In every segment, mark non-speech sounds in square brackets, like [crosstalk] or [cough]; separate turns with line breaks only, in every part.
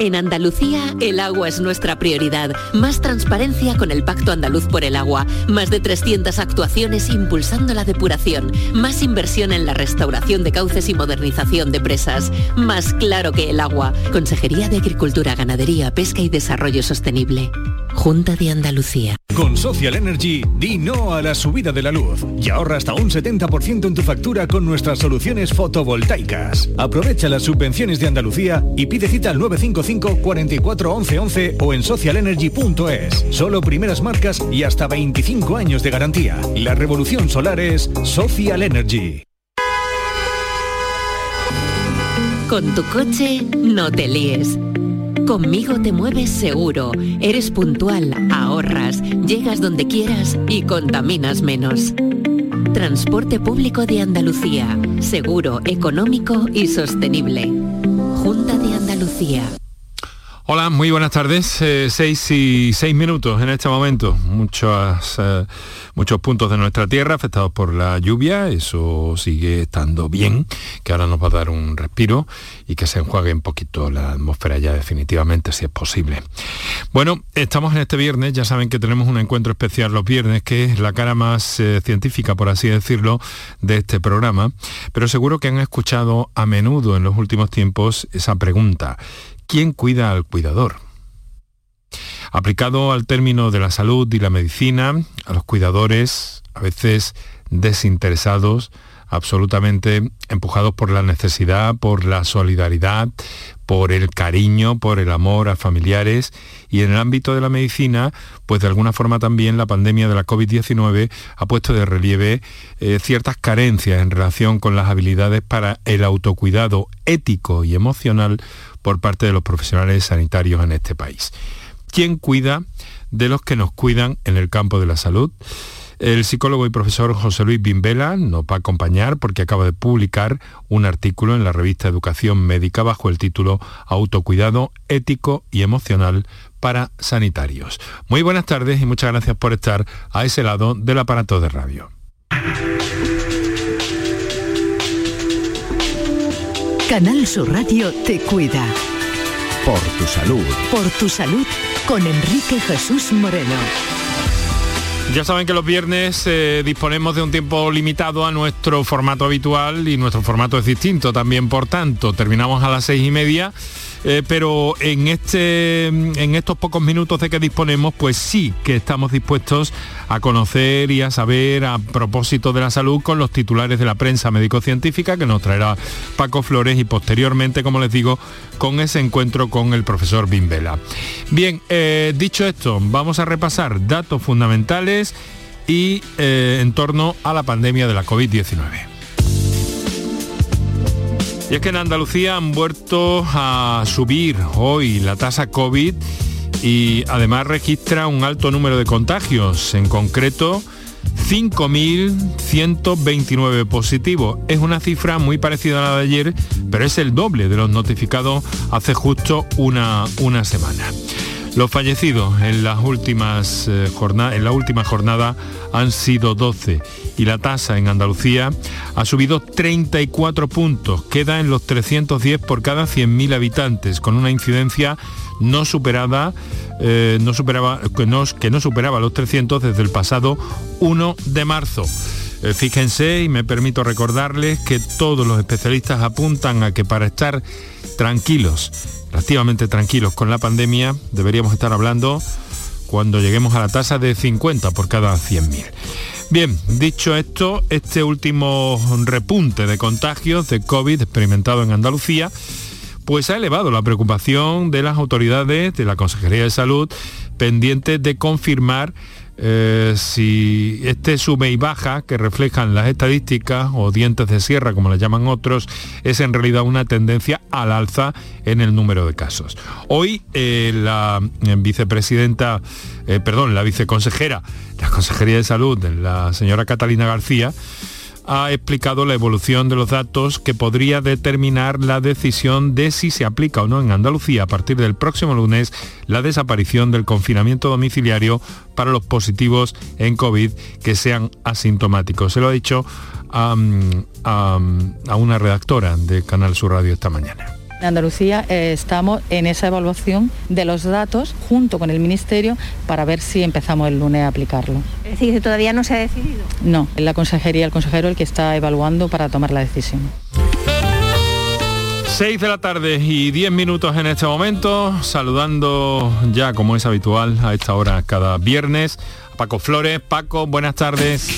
En Andalucía, el agua es nuestra prioridad. Más transparencia con el Pacto Andaluz por el Agua. Más de 300 actuaciones impulsando la depuración. Más inversión en la restauración de cauces y modernización de presas. Más claro que el agua. Consejería de Agricultura, Ganadería, Pesca y Desarrollo Sostenible. Junta de Andalucía.
Con Social Energy, di no a la subida de la luz y ahorra hasta un 70% en tu factura con nuestras soluciones fotovoltaicas. Aprovecha las subvenciones de Andalucía y pide cita al 955 44 11 11 o en socialenergy.es. Solo primeras marcas y hasta 25 años de garantía. La revolución solar es Social Energy.
Con tu coche no te líes. Conmigo te mueves seguro, eres puntual, ahorras, llegas donde quieras y contaminas menos. Transporte público de Andalucía, seguro, económico y sostenible. Junta de Andalucía.
Hola, muy buenas tardes. Eh, seis y seis minutos en este momento. Muchos, eh, muchos puntos de nuestra tierra afectados por la lluvia. Eso sigue estando bien, que ahora nos va a dar un respiro y que se enjuague un poquito la atmósfera ya definitivamente, si es posible. Bueno, estamos en este viernes. Ya saben que tenemos un encuentro especial los viernes, que es la cara más eh, científica, por así decirlo, de este programa. Pero seguro que han escuchado a menudo en los últimos tiempos esa pregunta ¿quién cuida al cuidador? Aplicado al término de la salud y la medicina, a los cuidadores, a veces desinteresados, absolutamente empujados por la necesidad, por la solidaridad, por el cariño, por el amor a familiares y en el ámbito de la medicina, pues de alguna forma también la pandemia de la COVID-19 ha puesto de relieve eh, ciertas carencias en relación con las habilidades para el autocuidado ético y emocional por parte de los profesionales sanitarios en este país. ¿Quién cuida de los que nos cuidan en el campo de la salud? El psicólogo y profesor José Luis Bimbela nos va a acompañar porque acaba de publicar un artículo en la revista Educación Médica bajo el título Autocuidado ético y emocional para sanitarios. Muy buenas tardes y muchas gracias por estar a ese lado del aparato de radio.
Canal Sur Radio te cuida.
Por tu salud.
Por tu salud con Enrique Jesús Moreno.
Ya saben que los viernes eh, disponemos de un tiempo limitado a nuestro formato habitual y nuestro formato es distinto también, por tanto, terminamos a las seis y media eh, pero en, este, en estos pocos minutos de que disponemos, pues sí que estamos dispuestos a conocer y a saber a propósito de la salud con los titulares de la prensa médico-científica que nos traerá Paco Flores y posteriormente, como les digo, con ese encuentro con el profesor Bimbela. Bien, eh, dicho esto, vamos a repasar datos fundamentales y eh, en torno a la pandemia de la COVID-19. Y es que en Andalucía han vuelto a subir hoy la tasa COVID y además registra un alto número de contagios, en concreto 5.129 positivos. Es una cifra muy parecida a la de ayer, pero es el doble de los notificados hace justo una, una semana. Los fallecidos en, las últimas, eh, en la última jornada han sido 12 y la tasa en Andalucía ha subido 34 puntos, queda en los 310 por cada 100.000 habitantes, con una incidencia no superada, eh, no superaba, que no, superaba los 300 desde el pasado 1 de marzo. Eh, fíjense y me permito recordarles que todos los especialistas apuntan a que para estar tranquilos relativamente tranquilos con la pandemia, deberíamos estar hablando cuando lleguemos a la tasa de 50 por cada 100.000. Bien, dicho esto, este último repunte de contagios de COVID experimentado en Andalucía, pues ha elevado la preocupación de las autoridades de la Consejería de Salud pendientes de confirmar eh, si este sube y baja que reflejan las estadísticas o dientes de sierra, como le llaman otros, es en realidad una tendencia al alza en el número de casos. Hoy eh, la eh, vicepresidenta, perdón, la viceconsejera, la Consejería de Salud, la señora Catalina García, ha explicado la evolución de los datos que podría determinar la decisión de si se aplica o no en Andalucía a partir del próximo lunes la desaparición del confinamiento domiciliario para los positivos en COVID que sean asintomáticos. Se lo ha dicho a, una redactora de Canal Sur Radio esta mañana.
En Andalucía eh, estamos en esa evaluación de los datos junto con el Ministerio para ver si empezamos el lunes a aplicarlo.
Es decir, que todavía no se ha decidido.
No, es la consejería, el consejero el que está evaluando para tomar la decisión.
6 de la tarde y 10 minutos en este momento, saludando ya como es habitual a esta hora cada viernes. Paco Flores, Paco, buenas tardes.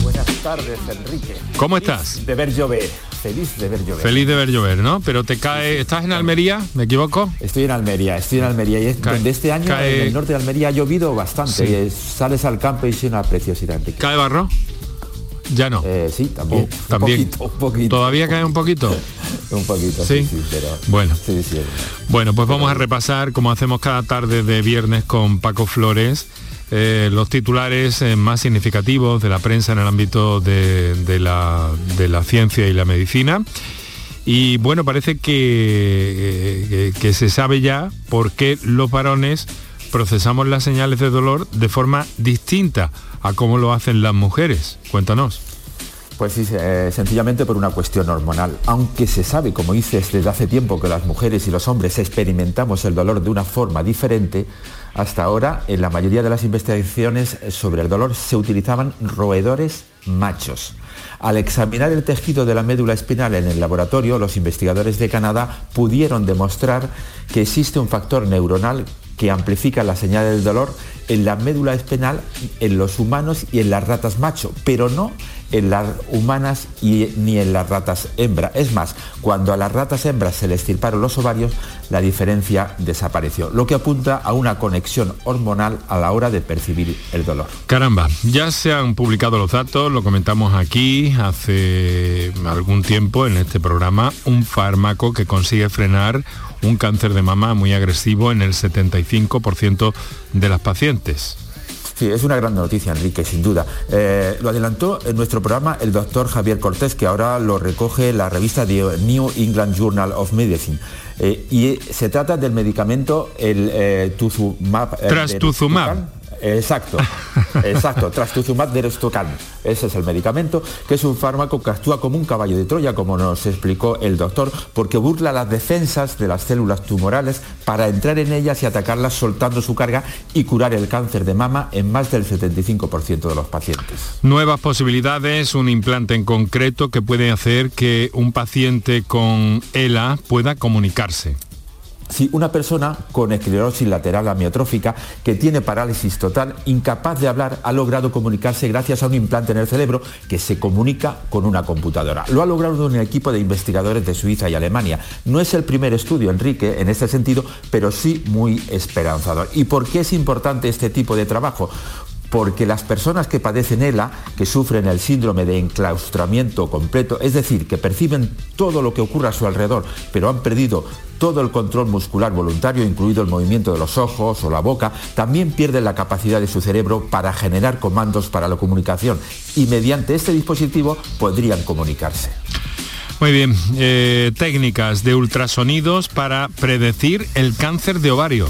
Buenas tardes, Enrique.
¿Cómo estás?
De ver llover feliz de ver llover.
Feliz de ver llover, ¿no? Pero te cae... ¿Estás en Almería? ¿Me equivoco?
Estoy en Almería, estoy en Almería. Y es donde este año en el norte de Almería ha llovido bastante. sales al campo y es una preciosidad.
¿Cae barro? Ya no.
Eh, sí, también.
Oh, también. Un poquito, ¿Todavía cae un poquito? [laughs]
un poquito, sí, sí, pero...
Bueno. bueno, pues vamos a repasar, como hacemos cada tarde de viernes con Paco Flores, eh, los titulares eh, más significativos de la prensa en el ámbito de, la, ciencia y la medicina. Y bueno, parece que, que, se sabe ya por qué los varones procesamos las señales de dolor de forma distinta a cómo lo hacen las mujeres. Cuéntanos.
Pues sí, eh, sencillamente por una cuestión hormonal. Aunque se sabe, como dices, desde hace tiempo que las mujeres y los hombres experimentamos el dolor de una forma diferente, hasta ahora, en la mayoría de las investigaciones sobre el dolor se utilizaban roedores machos. Al examinar el tejido de la médula espinal en el laboratorio, los investigadores de Canadá pudieron demostrar que existe un factor neuronal que amplifica la señal del dolor en la médula espinal en los humanos y en las ratas macho, pero no en las humanas y, ni en las ratas hembra. Es más, cuando a las ratas hembras se les estirparon los ovarios, la diferencia desapareció, lo que apunta a una conexión hormonal a la hora de percibir el dolor.
Caramba, ya se han publicado los datos, lo comentamos aquí hace algún tiempo en este programa, un fármaco que consigue frenar un cáncer de mama muy agresivo en el 75% de las pacientes.
Sí, es una gran noticia, Enrique, sin duda. Eh, lo adelantó en nuestro programa el doctor Javier Cortés, que ahora lo recoge la revista New England Journal of Medicine. Eh, y se trata del medicamento, el eh, Tuzumab.
Trastuzumab.
Exacto, exacto, [laughs] trastuzumab deruxtecan. Ese es el medicamento, que es un fármaco que actúa como un caballo de Troya, como nos explicó el doctor, porque burla las defensas de las células tumorales para entrar en ellas y atacarlas soltando su carga y curar el cáncer de mama en más del 75% de los pacientes.
Nuevas posibilidades, un implante en concreto que puede hacer que un paciente con ELA pueda comunicarse.
Si una persona con esclerosis lateral amiotrófica que tiene parálisis total, incapaz de hablar, ha logrado comunicarse gracias a un implante en el cerebro que se comunica con una computadora. Lo ha logrado un equipo de investigadores de Suiza y Alemania. No es el primer estudio, Enrique, en este sentido, pero sí muy esperanzador. ¿Y por qué es importante este tipo de trabajo? porque las personas que padecen ELA, que sufren el síndrome de enclaustramiento completo, es decir, que perciben todo lo que ocurre a su alrededor, pero han perdido todo el control muscular voluntario, incluido el movimiento de los ojos o la boca, también pierden la capacidad de su cerebro para generar comandos para la comunicación y mediante este dispositivo podrían comunicarse.
Muy bien, eh, técnicas de ultrasonidos para predecir el cáncer de ovario.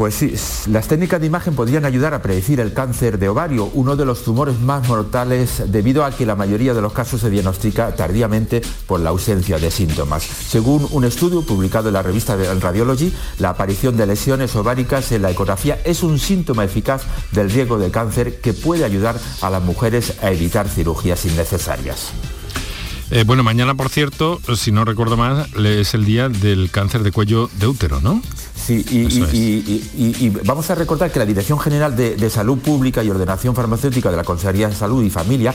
Pues sí, las técnicas de imagen podrían ayudar a predecir el cáncer de ovario, uno de los tumores más mortales debido a que la mayoría de los casos se diagnostica tardíamente por la ausencia de síntomas. Según un estudio publicado en la revista Radiology, la aparición de lesiones ováricas en la ecografía es un síntoma eficaz del riesgo de cáncer que puede ayudar a las mujeres a evitar cirugías innecesarias.
Eh, bueno, mañana, por cierto, si no recuerdo más, es el día del cáncer de cuello de útero, ¿no?
Sí, y, vamos a recordar que la Dirección General de, Salud Pública y Ordenación Farmacéutica de la Consejería de Salud y Familia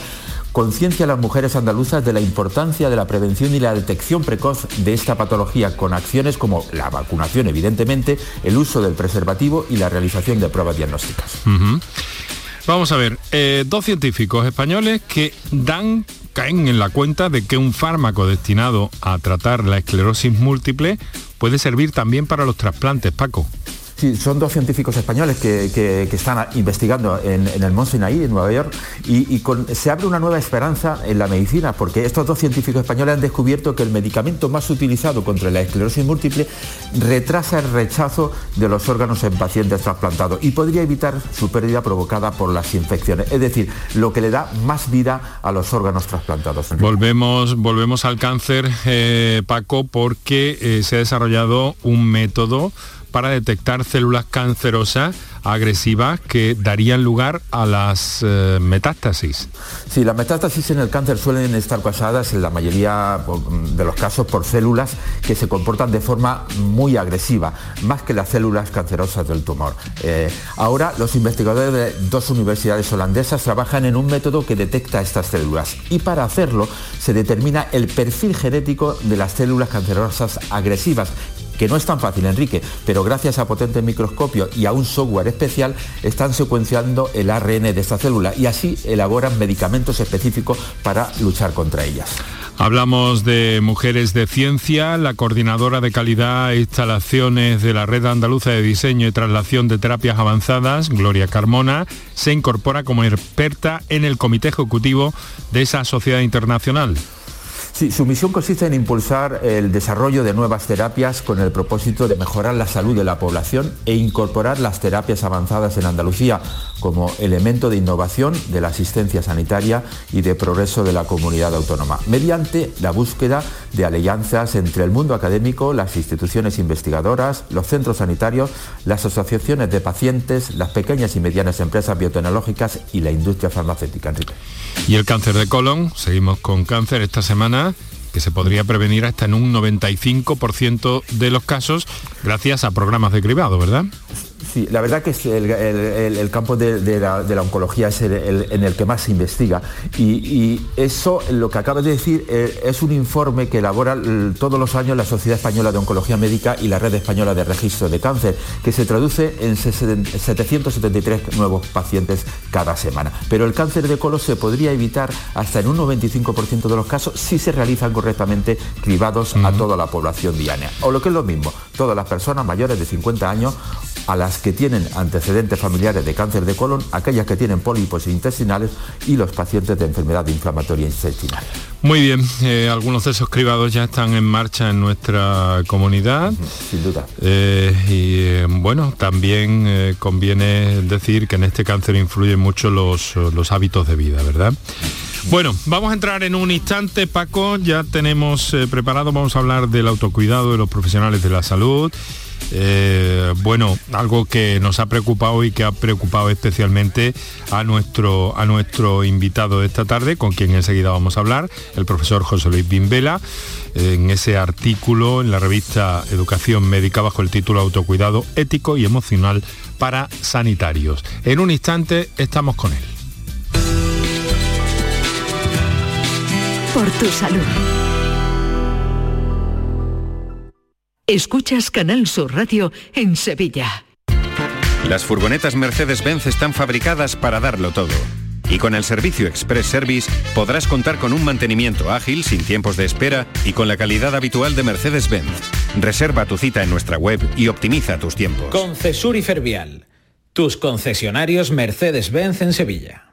conciencia a las mujeres andaluzas de la importancia de la prevención y la detección precoz de esta patología con acciones como la vacunación, evidentemente, el uso del preservativo y la realización de pruebas diagnósticas.
Vamos a ver, eh, dos científicos españoles que dan caen en la cuenta de que un fármaco destinado a tratar la esclerosis múltiple puede servir también para los trasplantes, Paco.
Sí, son dos científicos españoles que, están investigando en, el Mont en Nueva York, y, se abre una nueva esperanza en la medicina, porque estos dos científicos españoles han descubierto que el medicamento más utilizado contra la esclerosis múltiple retrasa el rechazo de los órganos en pacientes trasplantados y podría evitar su pérdida provocada por las infecciones, es decir, lo que le da más vida a los órganos trasplantados.
Volvemos, volvemos al cáncer, eh, Paco, porque eh, se ha desarrollado un método para detectar células cancerosas agresivas que darían lugar a las eh, metástasis.
Sí, las metástasis en el cáncer suelen estar causadas en la mayoría de los casos por células que se comportan de forma muy agresiva, más que las células cancerosas del tumor. Eh, ahora los investigadores de dos universidades holandesas trabajan en un método que detecta estas células y para hacerlo se determina el perfil genético de las células cancerosas agresivas que no es tan fácil, Enrique, pero gracias a potentes microscopios y a un software especial están secuenciando el ARN de esta célula y así elaboran medicamentos específicos para luchar contra ellas.
Hablamos de Mujeres de Ciencia, la coordinadora de calidad e instalaciones de la Red Andaluza de Diseño y Traslación de Terapias Avanzadas, Gloria Carmona, se incorpora como experta en el comité ejecutivo de esa sociedad internacional.
Sí, su misión consiste en impulsar el desarrollo de nuevas terapias con el propósito de mejorar la salud de la población e incorporar las terapias avanzadas en Andalucía como elemento de innovación de la asistencia sanitaria y de progreso de la comunidad autónoma, mediante la búsqueda de alianzas entre el mundo académico, las instituciones investigadoras, los centros sanitarios, las asociaciones de pacientes, las pequeñas y medianas empresas biotecnológicas y la industria farmacéutica.
Y el cáncer de colon, seguimos con cáncer esta semana que se podría prevenir hasta en un 95% de los casos gracias a programas de cribado, ¿verdad?
Sí, la verdad que el, campo de, la, oncología es el, en el que más se investiga y, eso, lo que acabas de decir, eh, es un informe que elabora todos los años la Sociedad Española de Oncología Médica y la Red Española de Registro de Cáncer, que se traduce en 773 nuevos pacientes cada semana. Pero el cáncer de colon se podría evitar hasta en un 95% de los casos si se realizan correctamente cribados a toda la población diana. O lo que es lo mismo, todas las personas mayores de 50 años a las que tienen antecedentes familiares de cáncer de colon, aquellas que tienen pólipos intestinales y los pacientes de enfermedad inflamatoria intestinal.
Muy bien, eh, algunos de esos cribados ya están en marcha en nuestra comunidad.
sin duda.
Eh, y eh, bueno, también conviene decir que en este cáncer influyen mucho los, los hábitos de vida, ¿verdad? Bueno, vamos a entrar en un instante, Paco, ya tenemos preparado, vamos a hablar del autocuidado de los profesionales de la salud eh, bueno, algo que nos ha preocupado y que ha preocupado especialmente a nuestro, a nuestro invitado de esta tarde, con quien enseguida vamos a hablar, el profesor José Luis Bimbela, en ese artículo en la revista Educación Médica bajo el título Autocuidado ético y emocional para sanitarios. En un instante estamos con él.
Por tu salud. Escuchas Canal Sur Radio en Sevilla.
Las furgonetas Mercedes-Benz están fabricadas para darlo todo. Y con el servicio Express Service podrás contar con un mantenimiento ágil, sin tiempos de espera y con la calidad habitual de Mercedes-Benz. Reserva tu cita en nuestra web y optimiza tus tiempos.
Concesur y Fervial, tus concesionarios Mercedes-Benz en Sevilla.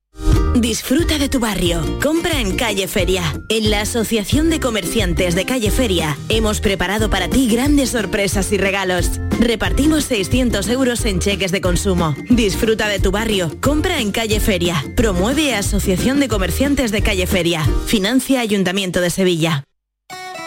Disfruta de tu barrio. Compra en Calle Feria. En la Asociación de Comerciantes de Calle Feria hemos preparado para ti grandes sorpresas y regalos. Repartimos 600 euros en cheques de consumo. Disfruta de tu barrio. Compra en Calle Feria. Promueve Asociación de Comerciantes de Calle Feria. Financia Ayuntamiento de Sevilla.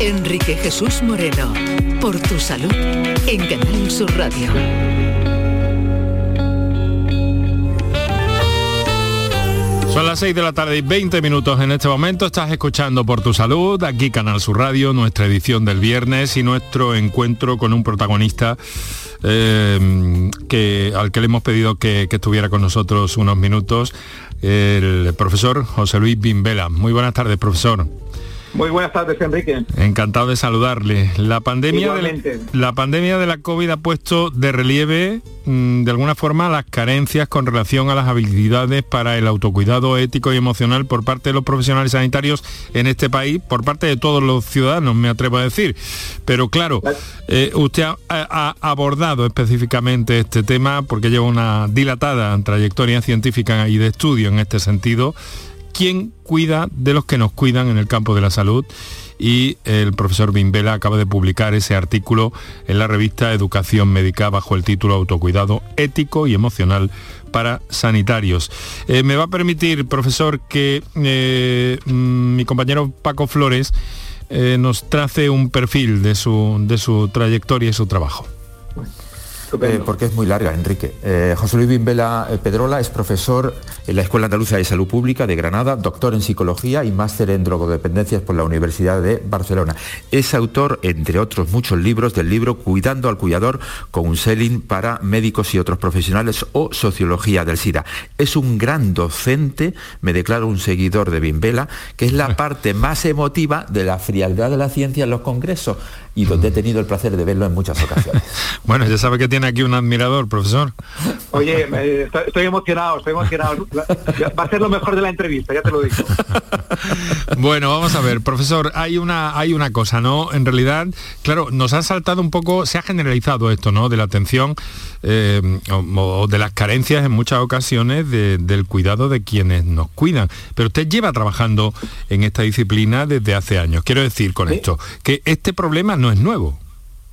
Enrique Jesús Moreno, por tu salud, en Canal Sur Radio.
Son las 6 de la tarde y 20 minutos en este momento. Estás escuchando por tu salud, aquí Canal Sur Radio, nuestra edición del viernes y nuestro encuentro con un protagonista eh, que, al que le hemos pedido que, que estuviera con nosotros unos minutos, el profesor José Luis Bimbela. Muy buenas tardes, profesor.
Muy buenas tardes, Enrique.
Encantado de saludarle. La pandemia, de, la pandemia de la COVID ha puesto de relieve, mm, de alguna forma, las carencias con relación a las habilidades para el autocuidado ético y emocional por parte de los profesionales sanitarios en este país, por parte de todos los ciudadanos, me atrevo a decir. Pero claro, eh, usted ha, ha abordado específicamente este tema porque lleva una dilatada trayectoria científica y de estudio en este sentido quién cuida de los que nos cuidan en el campo de la salud y el profesor Bimbela acaba de publicar ese artículo en la revista Educación Médica bajo el título Autocuidado ético y emocional para sanitarios. Eh, me va a permitir, profesor, que eh, mm, mi compañero Paco Flores eh, nos trace un perfil de su, de su trayectoria y su trabajo.
Eh, porque es muy larga, Enrique. Eh, José Luis Bimbela eh, Pedrola es profesor en la Escuela Andaluza de Salud Pública de Granada, doctor en psicología y máster en drogodependencias por la Universidad de Barcelona. Es autor, entre otros muchos libros, del libro Cuidando al Cuidador, con un selling para médicos y otros profesionales o Sociología del SIDA. Es un gran docente, me declaro un seguidor de Bimbela, que es la [laughs] parte más emotiva de la frialdad de la ciencia en los congresos y donde he tenido el placer de verlo en muchas ocasiones. [laughs]
bueno, ya sabe que tiene aquí un admirador, profesor.
Oye, me- estoy, estoy emocionado, estoy emocionado. Va a ser lo mejor de la entrevista, ya te lo digo. [laughs]
Bueno, vamos a ver, profesor, hay una, hay una cosa, ¿no? En realidad, claro, nos ha saltado un poco, se ha generalizado esto, ¿no? De la atención eh, o, o de las carencias en muchas ocasiones de- del cuidado de quienes nos cuidan. Pero usted lleva trabajando en esta disciplina desde hace años. Quiero decir con esto que este problema no es nuevo.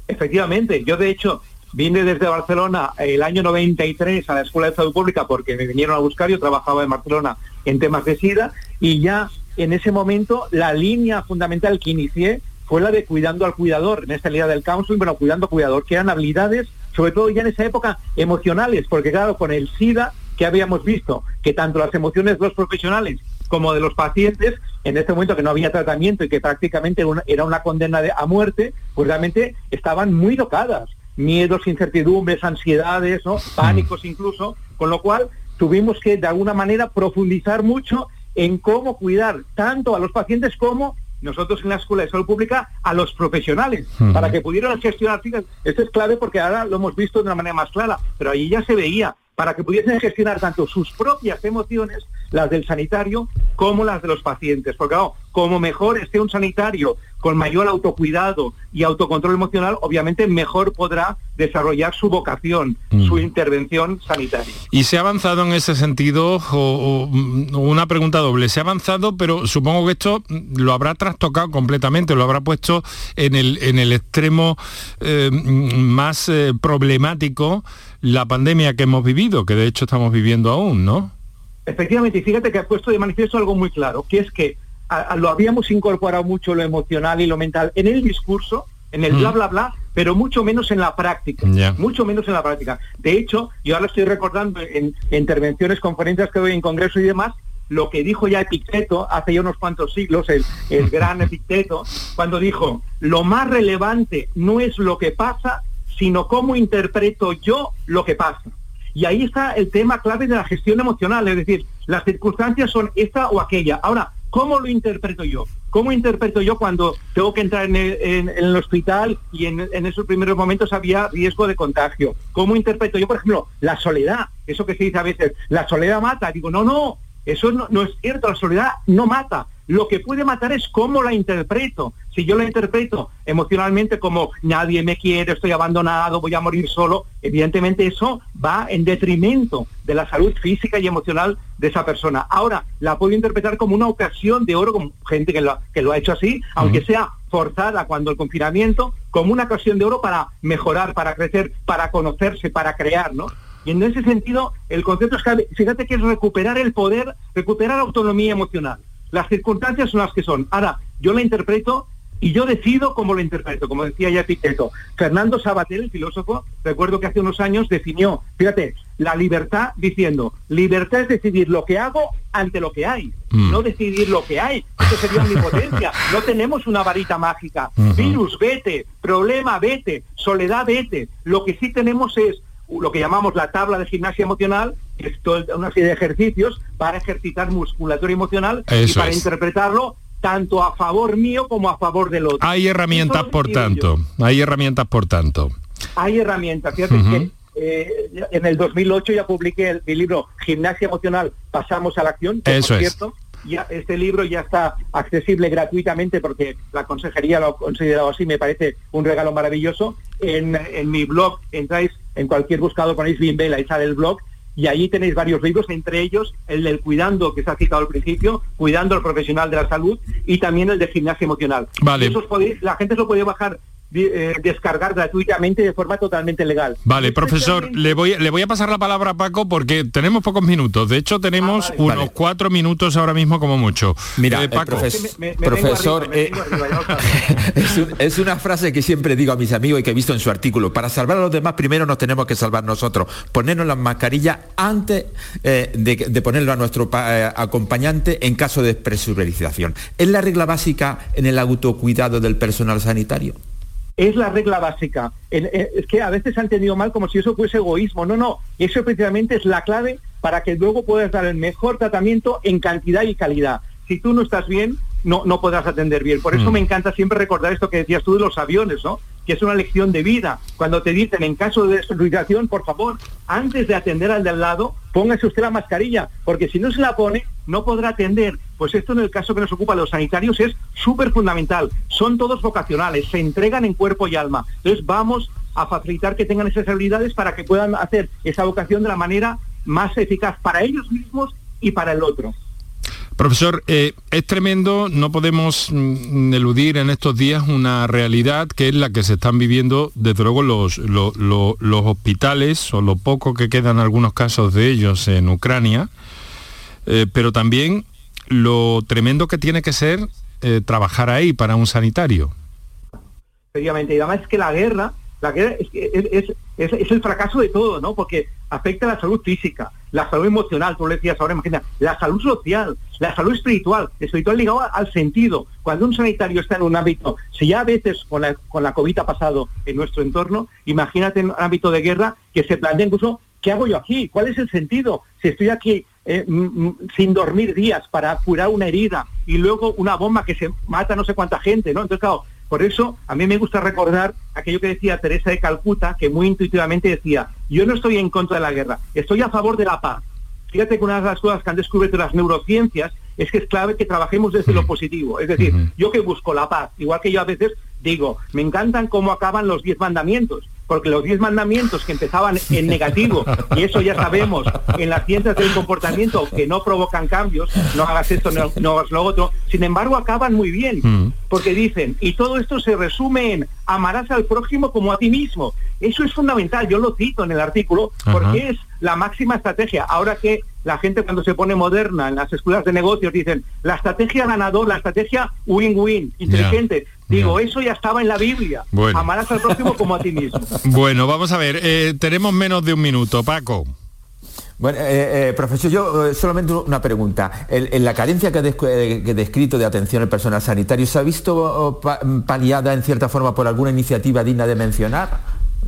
Efectivamente, yo de hecho vine desde Barcelona el año 93 a la Escuela de Salud Pública porque me vinieron a buscar, yo trabajaba en Barcelona en temas de SIDA y ya en ese momento la línea fundamental que inicié fue la de cuidando al cuidador, en esta línea del counseling, bueno, cuidando al cuidador, que eran habilidades, sobre todo ya en esa época, emocionales, porque claro, con el SIDA que habíamos visto, que tanto las emociones de los profesionales como de los pacientes, en este momento que no había tratamiento y que prácticamente una- era una condena de- a muerte, pues realmente estaban muy tocadas. Miedos, incertidumbres, ansiedades, ¿no? pánicos incluso, con lo cual tuvimos que de alguna manera profundizar mucho en cómo cuidar tanto a los pacientes como nosotros en la Escuela de Salud Pública a los profesionales, para que pudieran gestionar, fíjate, esto es clave porque ahora lo hemos visto de una manera más clara, pero allí ya se veía, para que pudiesen gestionar tanto sus propias emociones, las del sanitario, como las de los pacientes. Porque claro, como mejor esté un sanitario con mayor autocuidado y autocontrol emocional, obviamente mejor podrá desarrollar su vocación, su intervención sanitaria.
¿Y se ha avanzado en ese sentido? O, o, mm, una pregunta doble. Se ha avanzado, pero supongo que esto mm, lo habrá trastocado completamente, lo habrá puesto en el, en el extremo eh, mm, más eh, problemático la pandemia que hemos vivido, que de hecho estamos viviendo aún, ¿no?
Efectivamente, y fíjate que ha puesto de manifiesto algo muy claro, que es que a- a- lo habíamos incorporado mucho lo emocional y lo mental en el discurso, en el
Mm.
bla, bla, bla, pero mucho menos en la práctica. Mucho menos en la práctica. De hecho, yo ahora estoy recordando en, en intervenciones, conferencias que doy en congreso y demás, lo que dijo ya Epicteto hace ya unos cuantos siglos, el, el [laughs] gran Epicteto, cuando dijo, lo más relevante no es lo que pasa, sino cómo interpreto yo lo que pasa. Y ahí está el tema clave de la gestión emocional, es decir, las circunstancias son esta o aquella. Ahora, ¿cómo lo interpreto yo? ¿Cómo interpreto yo cuando tengo que entrar en el, hospital y en, esos primeros momentos había riesgo de contagio? ¿Cómo interpreto yo, por ejemplo, la soledad? Eso que se dice a veces, la soledad mata. Digo, no, no, eso no es cierto, la soledad no mata. Lo que puede matar es cómo la interpreto. Si yo la interpreto emocionalmente como nadie me quiere, estoy abandonado, voy a morir solo, evidentemente eso va en detrimento de la salud física y emocional de esa persona. Ahora, la puedo interpretar como una ocasión de oro, como gente que lo, que lo ha hecho así, aunque sea forzada cuando el confinamiento, como una ocasión de oro para mejorar, para crecer, para conocerse, para crear, ¿no? Y en ese sentido, el concepto es que, fíjate que es recuperar el poder, recuperar autonomía emocional. Las circunstancias son las que son. Ahora, yo la interpreto y yo decido cómo lo interpreto, como decía ya Piqueto. Fernando Sabater, el filósofo, recuerdo que hace unos años definió, fíjate, la libertad diciendo, libertad es decidir lo que hago ante lo que hay,
Mm.
no decidir lo que hay. Eso sería omnipotencia. [laughs] No tenemos una varita mágica. Virus, vete. Problema, vete. Soledad, vete. Lo que sí tenemos es lo que llamamos la tabla de gimnasia emocional, que es toda una serie de ejercicios para ejercitar musculatura emocional y
Eso
para
es.
interpretarlo tanto a favor mío como a favor del otro.
Hay herramientas, por
yo.
tanto. Hay herramientas, por tanto.
Hay herramientas. Fíjate
Ujú.
que eh, en el 2008 ya publiqué el, mi libro Gimnasia Emocional, Pasamos a la Acción. que,
Eso
por
es.
cierto, ya, este libro ya está accesible gratuitamente porque la consejería lo ha considerado así, me parece un regalo maravilloso. En, en mi blog entráis en cualquier buscador, ponéis Bimbela y sale el blog y allí tenéis varios libros, entre ellos el del cuidando que se ha citado al principio, cuidando al profesional de la salud y también el de gimnasia emocional.
Vale.
Y esos podéis- la gente se lo puede bajar, eh, descargar gratuitamente de forma totalmente legal.
Vale, profesor, le voy, le voy a pasar la palabra a Paco porque tenemos pocos minutos. De hecho, tenemos
Ah,
unos cuatro minutos ahora mismo como mucho.
Mira,
Eh,
el
Paco.
profes-
Me-
profesor,
me
eh,
arriba, [laughs]
es, un- es una frase que siempre digo a mis amigos y que he visto en su artículo. Para salvar a los demás, primero nos tenemos que salvar nosotros. Ponernos las mascarillas antes eh, de, de ponerlo a nuestro pa- eh, acompañante en caso de presurización. ¿Es la regla básica en el autocuidado del personal sanitario?
Es la regla básica. Es que a veces se ha entendido mal como si eso fuese egoísmo. No, no. Eso precisamente es la clave para que luego puedas dar el mejor tratamiento en cantidad y calidad. Si tú no estás bien, no, no podrás atender bien. Por eso
Mm.
me encanta siempre recordar esto que decías tú de los aviones, ¿no? Que es una lección de vida. Cuando te dicen en caso de desfluidación, por favor, antes de atender al de al lado, póngase usted la mascarilla, porque si no se la pone, no podrá atender. Pues esto en el caso que nos ocupa los sanitarios es súper fundamental. Son todos vocacionales, se entregan en cuerpo y alma. Entonces vamos a facilitar que tengan esas habilidades para que puedan hacer esa vocación de la manera más eficaz para ellos mismos y para el otro.
Profesor, eh, es tremendo, no podemos mm, eludir en estos días una realidad que es la que se están viviendo, desde luego, los, lo- lo- los hospitales o lo poco que quedan algunos casos de ellos en Ucrania, eh, pero también lo tremendo que tiene que ser eh, trabajar ahí para un sanitario.
Efectivamente, y además es que la guerra, la guerra es, es, es- es- el fracaso de todo, ¿no? Porque afecta la salud física, la salud emocional, tú lo decías ahora, imagina, la salud social, la salud espiritual, espiritual ligado al sentido. Cuando un sanitario está en un ámbito, si ya a veces con la, con la COVID ha pasado en nuestro entorno, imagínate en un ámbito de guerra que se plantea incluso, ¿qué hago yo aquí? ¿Cuál es el sentido? Si estoy aquí eh, sin dormir días para curar una herida y luego una bomba que se mata no sé cuánta gente, ¿no? Entonces, claro, por eso a mí me gusta recordar aquello que decía Teresa de Calcuta, que muy intuitivamente decía, yo no estoy en contra de la guerra, estoy a favor de la paz. Fíjate que una de las cosas que han descubierto las neurociencias es que es clave que trabajemos desde lo positivo. Es decir, yo que busco la paz, igual que yo a veces digo, me encantan cómo acaban los diez mandamientos, porque los diez mandamientos que empezaban en negativo, y eso ya sabemos en las ciencias del comportamiento que no provocan cambios, no hagas esto, no, no hagas lo otro, sin embargo acaban muy bien, porque dicen, y todo esto se resume en amarás al prójimo como a ti mismo. Eso es fundamental, yo lo cito en el artículo, porque es la máxima estrategia. Ahora que la gente cuando se pone moderna en las escuelas de negocios dicen, la estrategia ganador, la estrategia win-win, inteligente. Digo, eso ya estaba en la Biblia.
Bueno.
Amarás al prójimo [laughs] como a ti mismo.
Bueno, vamos a ver, eh, tenemos menos de un minuto, Paco.
Bueno, eh, eh, profesor, yo eh, solamente una pregunta. El- en la carencia que he descrito de atención al personal sanitario, ¿se ha visto pa- paliada en cierta forma por alguna iniciativa digna de mencionar?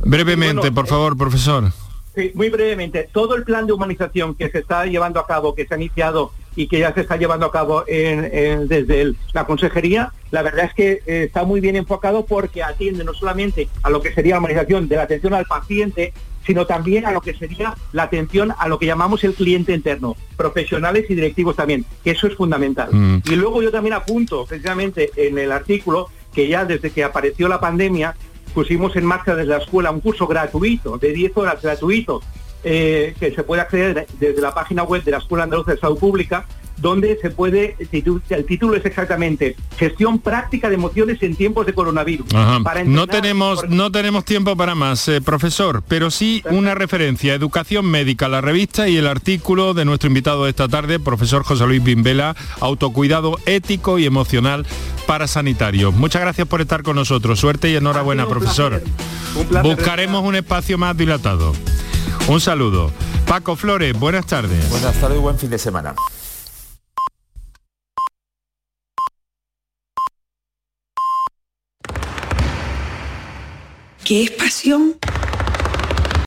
Brevemente,
Bueno,
por favor, profesor.
Sí, muy brevemente, todo el plan de humanización que se está llevando a cabo, que se ha iniciado y que ya se está llevando a cabo en- en- desde el- la consejería, la verdad es que eh, está muy bien enfocado porque atiende no solamente a lo que sería la humanización de la atención al paciente, sino también a lo que sería la atención a lo que llamamos el cliente interno, profesionales y directivos también, que eso es fundamental.
Mm.
Y luego yo también apunto precisamente en el artículo que ya desde que apareció la pandemia pusimos en marcha desde la escuela un curso gratuito, de 10 horas gratuito, eh, que se puede acceder desde la página web de la Escuela Andaluza de Salud Pública, donde se puede, el título es exactamente Gestión práctica de emociones en tiempos de coronavirus.
Ajá.
Para
No tenemos, no tenemos tiempo para más, eh, profesor, pero sí una referencia, Educación Médica, la revista y el artículo de nuestro invitado de esta tarde, profesor José Luis Bimbela, Autocuidado ético y emocional para sanitarios. Muchas gracias por estar con nosotros. Suerte y enhorabuena,
un
profesor.
placer. Un placer.
Buscaremos un espacio más dilatado. Un saludo. Paco Flores, buenas tardes.
Buenas tardes y buen fin de semana.
¿Qué es pasión?